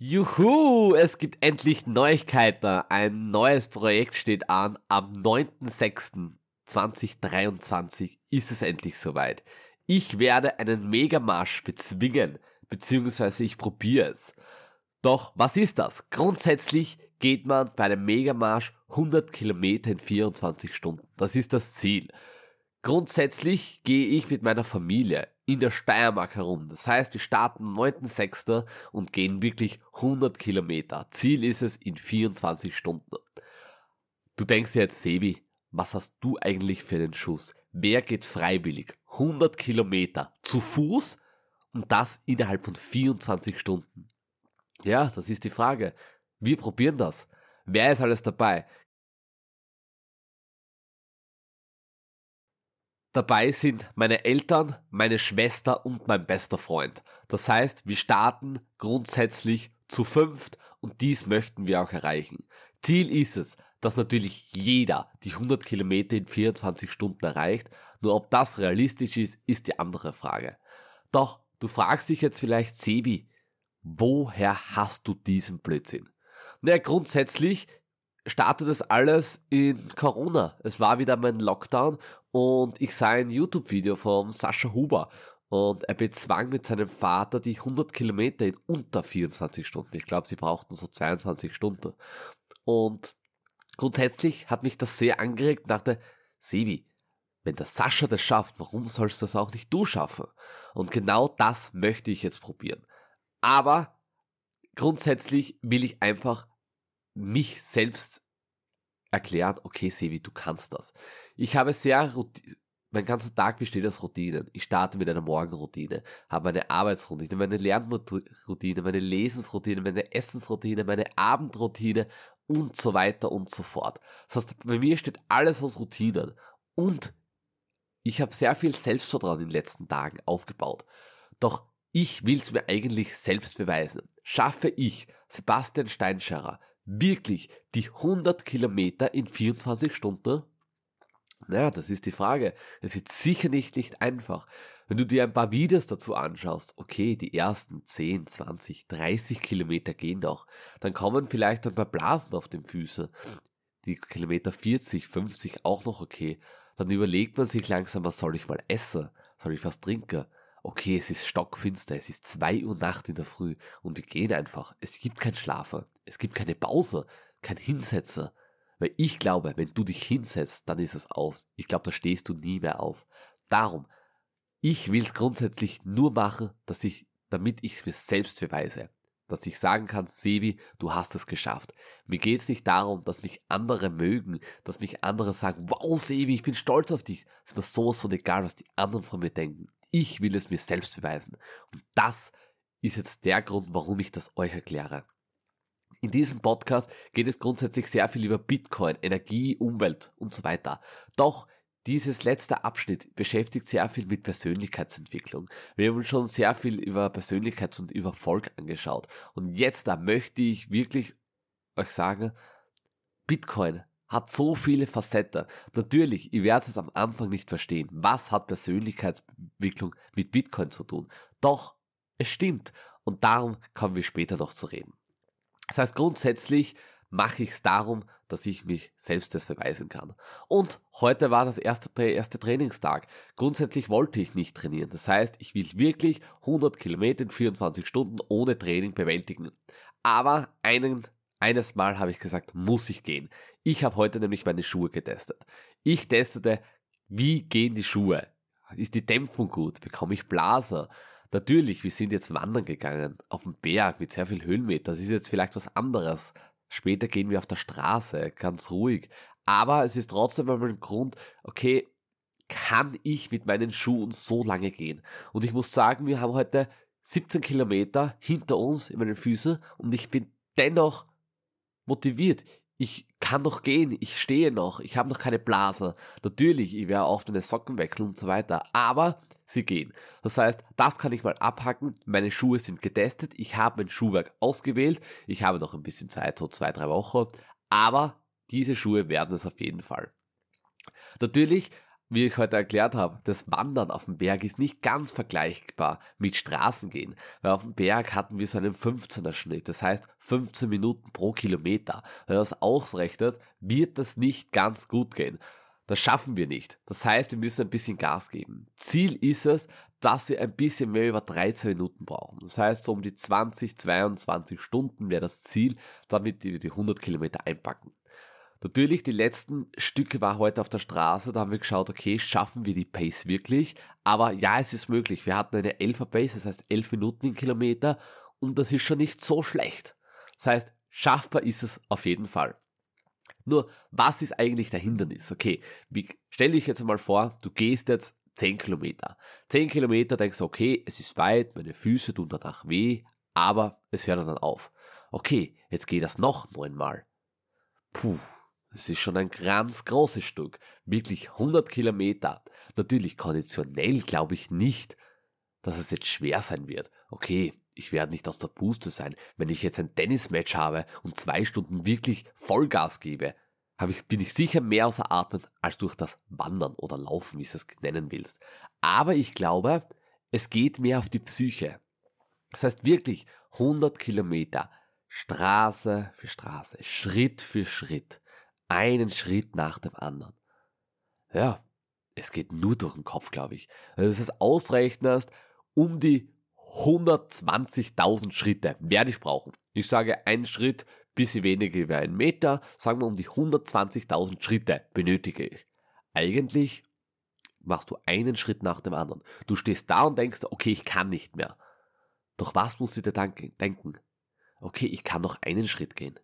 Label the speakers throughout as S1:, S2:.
S1: Juhu, es gibt endlich Neuigkeiten. Ein neues Projekt steht an. Am 9.06.2023 ist es endlich soweit. Ich werde einen Megamarsch bezwingen, beziehungsweise ich probiere es. Doch was ist das? Grundsätzlich geht man bei einem Megamarsch 100 Kilometer in 24 Stunden. Das ist das Ziel. Grundsätzlich gehe ich mit meiner Familie in der Steiermark herum. Das heißt, wir starten 9.6. und gehen wirklich 100 Kilometer. Ziel ist es in 24 Stunden. Du denkst dir jetzt, Sebi, was hast du eigentlich für einen Schuss? Wer geht freiwillig 100 Kilometer zu Fuß und das innerhalb von 24 Stunden? Ja, das ist die Frage. Wir probieren das. Wer ist alles dabei? Dabei sind meine Eltern, meine Schwester und mein bester Freund. Das heißt, wir starten grundsätzlich zu fünft und dies möchten wir auch erreichen. Ziel ist es, dass natürlich jeder die 100 Kilometer in 24 Stunden erreicht. Nur ob das realistisch ist, ist die andere Frage. Doch du fragst dich jetzt vielleicht, Sebi, woher hast du diesen Blödsinn? Naja, grundsätzlich startet das alles in Corona. Es war wieder mein Lockdown und ich sah ein YouTube-Video von Sascha Huber und er bezwang mit seinem Vater die 100 Kilometer in unter 24 Stunden. Ich glaube, sie brauchten so 22 Stunden. Und grundsätzlich hat mich das sehr angeregt und dachte, Sebi, wenn der Sascha das schafft, warum sollst das auch nicht du schaffen? Und genau das möchte ich jetzt probieren. Aber grundsätzlich will ich einfach mich selbst erklären, okay, Sevi, du kannst das. Ich habe sehr, mein ganzer Tag besteht aus Routinen. Ich starte mit einer Morgenroutine, habe meine Arbeitsroutine, meine Lernroutine, meine Lesensroutine, meine Essensroutine, meine Abendroutine und so weiter und so fort. Das heißt, bei mir steht alles aus Routinen. Und ich habe sehr viel Selbstvertrauen in den letzten Tagen aufgebaut. Doch ich will es mir eigentlich selbst beweisen. Schaffe ich, Sebastian Steinscherer, wirklich die 100 Kilometer in 24 Stunden? Naja, das ist die Frage. Es ist sicher nicht, nicht einfach. Wenn du dir ein paar Videos dazu anschaust, okay, die ersten 10, 20, 30 Kilometer gehen noch, dann kommen vielleicht ein paar Blasen auf den Füßen. Die Kilometer 40, 50 auch noch okay. Dann überlegt man sich langsam, was soll ich mal essen? Soll ich was trinken? Okay, es ist stockfinster, es ist zwei Uhr Nacht in der Früh und wir gehen einfach. Es gibt kein Schlafen. Es gibt keine Pause, kein Hinsetzer. Weil ich glaube, wenn du dich hinsetzt, dann ist es aus. Ich glaube, da stehst du nie mehr auf. Darum, ich will es grundsätzlich nur machen, dass ich, damit ich es mir selbst beweise. Dass ich sagen kann, Sebi, du hast es geschafft. Mir geht es nicht darum, dass mich andere mögen, dass mich andere sagen, wow, Sebi, ich bin stolz auf dich. Es ist mir sowas von egal, was die anderen von mir denken. Ich will es mir selbst beweisen. Und das ist jetzt der Grund, warum ich das euch erkläre. In diesem Podcast geht es grundsätzlich sehr viel über Bitcoin, Energie, Umwelt und so weiter. Doch dieses letzte Abschnitt beschäftigt sehr viel mit Persönlichkeitsentwicklung. Wir haben uns schon sehr viel über Persönlichkeits- und über Volk angeschaut. Und jetzt da möchte ich wirklich euch sagen, Bitcoin hat so viele Facetten. Natürlich, ihr werdet es am Anfang nicht verstehen. Was hat Persönlichkeitsentwicklung mit Bitcoin zu tun? Doch, es stimmt. Und darum kommen wir später noch zu reden. Das heißt, grundsätzlich mache ich es darum, dass ich mich selbst das beweisen kann. Und heute war das erste, erste Trainingstag. Grundsätzlich wollte ich nicht trainieren. Das heißt, ich will wirklich 100 Kilometer in 24 Stunden ohne Training bewältigen. Aber einen, eines Mal habe ich gesagt, muss ich gehen. Ich habe heute nämlich meine Schuhe getestet. Ich testete, wie gehen die Schuhe? Ist die Dämpfung gut? Bekomme ich Blaser? Natürlich, wir sind jetzt wandern gegangen, auf dem Berg mit sehr viel Höhenmeter. Das ist jetzt vielleicht was anderes. Später gehen wir auf der Straße, ganz ruhig. Aber es ist trotzdem einmal ein Grund, okay, kann ich mit meinen Schuhen so lange gehen? Und ich muss sagen, wir haben heute 17 Kilometer hinter uns in meinen Füßen und ich bin dennoch motiviert. Ich kann noch gehen, ich stehe noch, ich habe noch keine Blase. Natürlich, ich werde oft meine Socken wechseln und so weiter, aber sie gehen. Das heißt, das kann ich mal abhacken. Meine Schuhe sind getestet. Ich habe mein Schuhwerk ausgewählt. Ich habe noch ein bisschen Zeit, so zwei, drei Wochen. Aber diese Schuhe werden es auf jeden Fall. Natürlich wie ich heute erklärt habe, das Wandern auf dem Berg ist nicht ganz vergleichbar mit Straßengehen, weil auf dem Berg hatten wir so einen 15er Schnitt, das heißt 15 Minuten pro Kilometer. Wenn man das ausrechnet, wird das nicht ganz gut gehen. Das schaffen wir nicht. Das heißt, wir müssen ein bisschen Gas geben. Ziel ist es, dass wir ein bisschen mehr über 13 Minuten brauchen. Das heißt, so um die 20, 22 Stunden wäre das Ziel, damit wir die 100 Kilometer einpacken. Natürlich, die letzten Stücke war heute auf der Straße, da haben wir geschaut, okay, schaffen wir die Pace wirklich? Aber ja, es ist möglich. Wir hatten eine 11er Pace, das heißt 11 Minuten im Kilometer und das ist schon nicht so schlecht. Das heißt, schaffbar ist es auf jeden Fall. Nur, was ist eigentlich der Hindernis? Okay, wie, stell dich jetzt mal vor, du gehst jetzt 10 Kilometer. 10 Kilometer denkst du, okay, es ist weit, meine Füße tun danach weh, aber es hört dann auf. Okay, jetzt geht das noch neunmal. Puh, es ist schon ein ganz großes Stück. Wirklich 100 Kilometer. Natürlich konditionell glaube ich nicht, dass es jetzt schwer sein wird. Okay, ich werde nicht aus der Puste sein. Wenn ich jetzt ein Tennismatch habe und zwei Stunden wirklich Vollgas gebe, ich, bin ich sicher mehr außer Atem als durch das Wandern oder Laufen, wie du es nennen willst. Aber ich glaube, es geht mehr auf die Psyche. Das heißt wirklich 100 Kilometer Straße für Straße, Schritt für Schritt einen Schritt nach dem anderen. Ja, es geht nur durch den Kopf, glaube ich. Wenn du das ausrechnest, um die 120.000 Schritte werde ich brauchen. Ich sage, ein Schritt, bisschen weniger wie ein Meter, sagen wir um die 120.000 Schritte benötige ich. Eigentlich machst du einen Schritt nach dem anderen. Du stehst da und denkst, okay, ich kann nicht mehr. Doch was musst du dir denken? Okay, ich kann noch einen Schritt gehen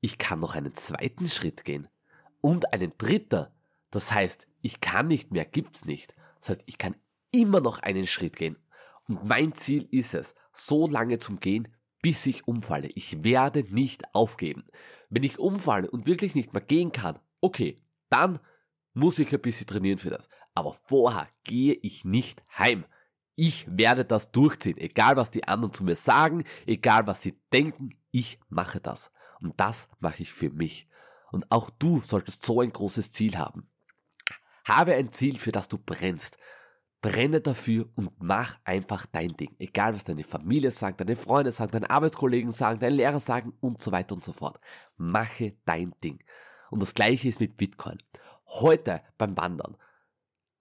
S1: ich kann noch einen zweiten Schritt gehen und einen dritter. Das heißt, ich kann nicht mehr, gibt's nicht. Das heißt, ich kann immer noch einen Schritt gehen. Und mein Ziel ist es, so lange zum Gehen, bis ich umfalle. Ich werde nicht aufgeben. Wenn ich umfalle und wirklich nicht mehr gehen kann, okay, dann muss ich ein bisschen trainieren für das. Aber vorher gehe ich nicht heim. Ich werde das durchziehen, egal was die anderen zu mir sagen, egal was sie denken, ich mache das. Und das mache ich für mich. Und auch du solltest so ein großes Ziel haben. Habe ein Ziel, für das du brennst. Brenne dafür und mach einfach dein Ding. Egal was deine Familie sagt, deine Freunde sagen, deine Arbeitskollegen sagen, deine Lehrer sagen und so weiter und so fort. Mache dein Ding. Und das gleiche ist mit Bitcoin. Heute beim Wandern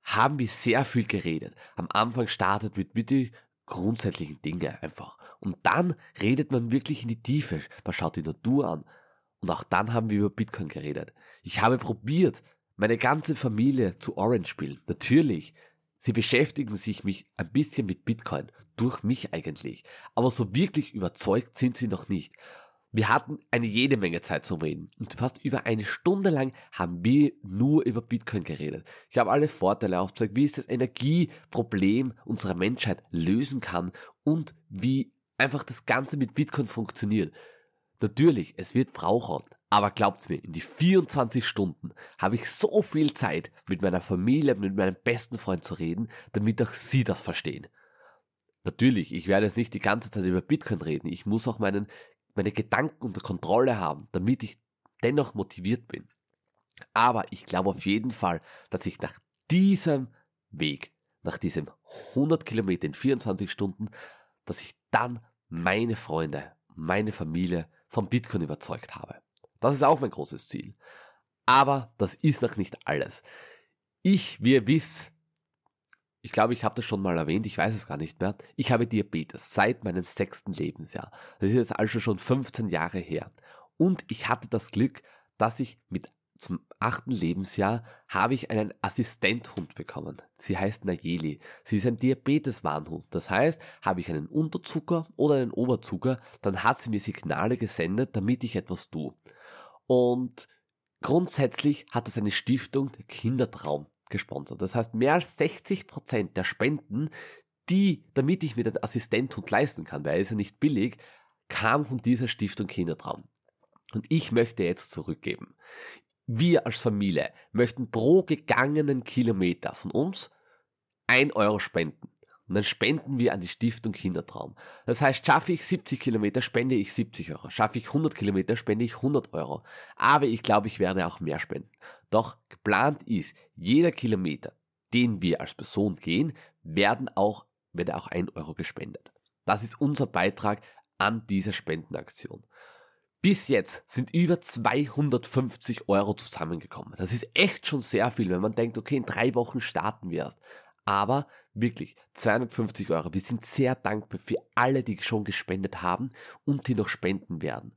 S1: haben wir sehr viel geredet. Am Anfang startet mit, die grundsätzlichen Dinge einfach. Und dann redet man wirklich in die Tiefe. Man schaut die Natur an. Und auch dann haben wir über Bitcoin geredet. Ich habe probiert, meine ganze Familie zu Orange spielen. Natürlich. Sie beschäftigen sich mich ein bisschen mit Bitcoin. Durch mich eigentlich. Aber so wirklich überzeugt sind sie noch nicht. Wir hatten eine jede Menge Zeit zum Reden und fast über eine Stunde lang haben wir nur über Bitcoin geredet. Ich habe alle Vorteile aufgezeigt, wie es das Energieproblem unserer Menschheit lösen kann und wie einfach das Ganze mit Bitcoin funktioniert. Natürlich, es wird brauchen, aber glaubt's mir, in die 24 Stunden habe ich so viel Zeit, mit meiner Familie, mit meinem besten Freund zu reden, damit auch sie das verstehen. Natürlich, ich werde jetzt nicht die ganze Zeit über Bitcoin reden. Ich muss auch meinen meine Gedanken unter Kontrolle haben, damit ich dennoch motiviert bin. Aber ich glaube auf jeden Fall, dass ich nach diesem Weg, nach diesem 100 Kilometer in 24 Stunden, dass ich dann meine Freunde, meine Familie vom Bitcoin überzeugt habe. Das ist auch mein großes Ziel. Aber das ist noch nicht alles. Ich, wie ihr wisst, ich glaube, ich habe das schon mal erwähnt, ich weiß es gar nicht mehr. Ich habe Diabetes seit meinem sechsten Lebensjahr. Das ist jetzt also schon 15 Jahre her. Und ich hatte das Glück, dass ich mit zum achten Lebensjahr habe ich einen Assistenthund bekommen. Sie heißt Nayeli. Sie ist ein Diabeteswarnhund. Das heißt, habe ich einen Unterzucker oder einen Oberzucker, dann hat sie mir Signale gesendet, damit ich etwas tue. Und grundsätzlich hat es eine Stiftung, der Kindertraum, gesponsert. Das heißt, mehr als 60 Prozent der Spenden, die, damit ich mir den Assistenthund leisten kann, weil er ist ja nicht billig, kam von dieser Stiftung Kindertraum. Und ich möchte jetzt zurückgeben. Wir als Familie möchten pro gegangenen Kilometer von uns ein Euro spenden. Und dann spenden wir an die Stiftung Kindertraum. Das heißt, schaffe ich 70 Kilometer, spende ich 70 Euro. Schaffe ich 100 Kilometer, spende ich 100 Euro. Aber ich glaube, ich werde auch mehr spenden. Doch geplant ist, jeder Kilometer, den wir als Person gehen, werden auch, wird auch ein Euro gespendet. Das ist unser Beitrag an dieser Spendenaktion. Bis jetzt sind über 250 Euro zusammengekommen. Das ist echt schon sehr viel, wenn man denkt, okay, in drei Wochen starten wir erst. Aber wirklich 250 Euro. Wir sind sehr dankbar für alle, die schon gespendet haben und die noch spenden werden.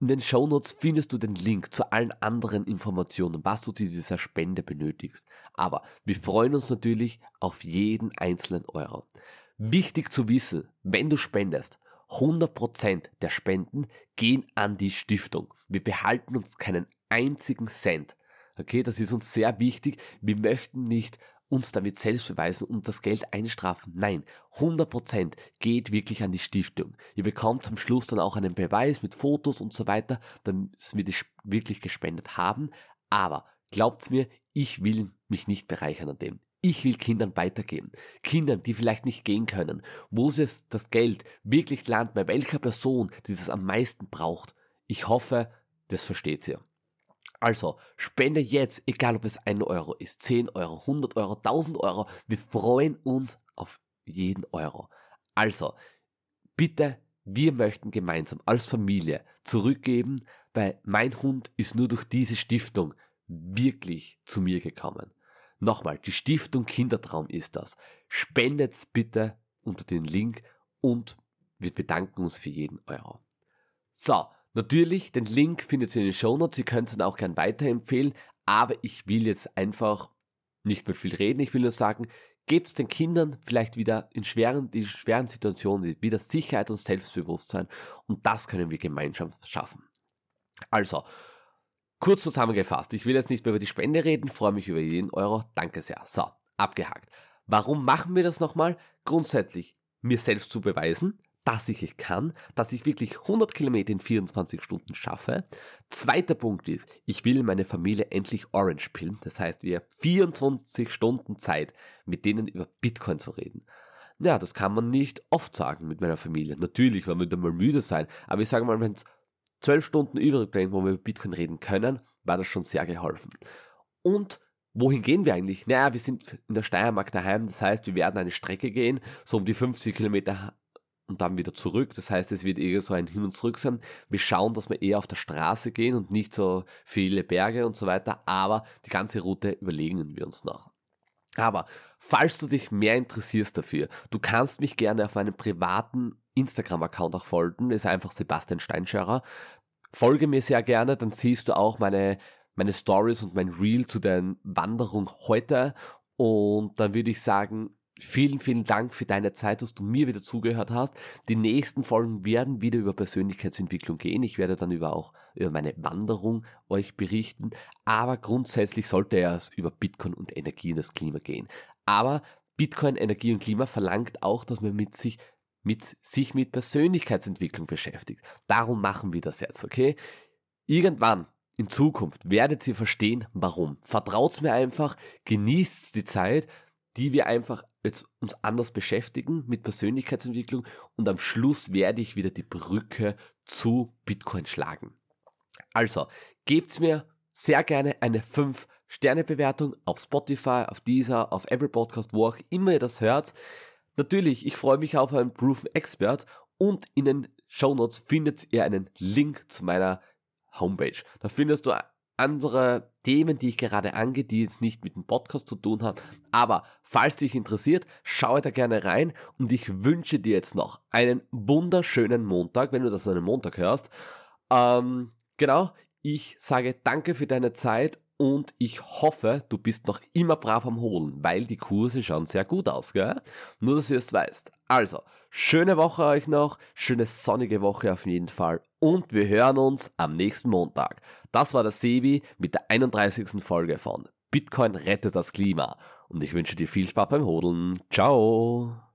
S1: In den Shownotes findest du den Link zu allen anderen Informationen, was du zu dieser Spende benötigst. Aber wir freuen uns natürlich auf jeden einzelnen Euro. Wichtig zu wissen, wenn du spendest, 100% der Spenden gehen an die Stiftung. Wir behalten uns keinen einzigen Cent. Okay, das ist uns sehr wichtig. Wir möchten nicht uns damit selbst beweisen und das Geld einstrafen. Nein, 100% geht wirklich an die Stiftung. Ihr bekommt am Schluss dann auch einen Beweis mit Fotos und so weiter, damit wir das wirklich gespendet haben. Aber glaubt's mir, ich will mich nicht bereichern an dem. Ich will Kindern weitergeben. Kindern, die vielleicht nicht gehen können, wo es das Geld wirklich lernt, bei welcher Person, die es am meisten braucht. Ich hoffe, das versteht ihr. Also, spende jetzt, egal ob es 1 Euro ist, 10 Euro, 100 Euro, 1000 Euro. Wir freuen uns auf jeden Euro. Also, bitte, wir möchten gemeinsam als Familie zurückgeben, weil mein Hund ist nur durch diese Stiftung wirklich zu mir gekommen. Nochmal, die Stiftung Kindertraum ist das. Spendet bitte unter den Link und wir bedanken uns für jeden Euro. So, Natürlich, den Link findet ihr in den Show Notes. Ihr könnt es dann auch gern weiterempfehlen. Aber ich will jetzt einfach nicht mehr viel reden. Ich will nur sagen, gebt es den Kindern vielleicht wieder in schweren, die schweren Situationen wieder Sicherheit und Selbstbewusstsein. Und das können wir gemeinsam schaffen. Also, kurz zusammengefasst. Ich will jetzt nicht mehr über die Spende reden. Freue mich über jeden Euro. Danke sehr. So, abgehakt. Warum machen wir das nochmal? Grundsätzlich, mir selbst zu beweisen, dass ich es kann, dass ich wirklich 100 Kilometer in 24 Stunden schaffe. Zweiter Punkt ist, ich will meine Familie endlich Orange pillen. Das heißt, wir haben 24 Stunden Zeit, mit denen über Bitcoin zu reden. Ja, das kann man nicht oft sagen mit meiner Familie. Natürlich, weil wir dann mal müde sein. Aber ich sage mal, wenn es 12 Stunden übrig wo wir über Bitcoin reden können, war das schon sehr geholfen. Und wohin gehen wir eigentlich? Naja, wir sind in der Steiermark daheim. Das heißt, wir werden eine Strecke gehen, so um die 50 Kilometer und dann wieder zurück. Das heißt, es wird eher so ein Hin und Zurück sein. Wir schauen, dass wir eher auf der Straße gehen und nicht so viele Berge und so weiter, aber die ganze Route überlegen wir uns noch. Aber falls du dich mehr interessierst dafür, du kannst mich gerne auf meinem privaten Instagram-Account auch folgen. Ist einfach Sebastian Steinscherer. Folge mir sehr gerne, dann siehst du auch meine, meine Stories und mein Reel zu der Wanderung heute. Und dann würde ich sagen, Vielen, vielen Dank für deine Zeit, dass du mir wieder zugehört hast. Die nächsten Folgen werden wieder über Persönlichkeitsentwicklung gehen. Ich werde dann über auch über meine Wanderung euch berichten. Aber grundsätzlich sollte es über Bitcoin und Energie und das Klima gehen. Aber Bitcoin, Energie und Klima verlangt auch, dass man mit sich mit sich mit Persönlichkeitsentwicklung beschäftigt. Darum machen wir das jetzt, okay? Irgendwann in Zukunft werdet ihr verstehen, warum. Vertraut's mir einfach, genießt die Zeit, die wir einfach jetzt uns anders beschäftigen mit Persönlichkeitsentwicklung und am Schluss werde ich wieder die Brücke zu Bitcoin schlagen. Also, gebt mir sehr gerne eine 5-Sterne-Bewertung auf Spotify, auf Deezer, auf Apple Podcast, wo auch immer ihr das hört. Natürlich, ich freue mich auf einen Proven Expert und in den Show Notes findet ihr einen Link zu meiner Homepage. Da findest du andere Themen, die ich gerade angehe, die jetzt nicht mit dem Podcast zu tun haben. Aber falls dich interessiert, schau da gerne rein und ich wünsche dir jetzt noch einen wunderschönen Montag, wenn du das an einem Montag hörst. Ähm, genau, ich sage danke für deine Zeit und ich hoffe, du bist noch immer brav am Holen, weil die Kurse schauen sehr gut aus, gell? Nur, dass ihr es weißt. Also, schöne Woche euch noch, schöne sonnige Woche auf jeden Fall und wir hören uns am nächsten Montag. Das war der Sebi mit der 31. Folge von Bitcoin rettet das Klima und ich wünsche dir viel Spaß beim Hodeln. Ciao!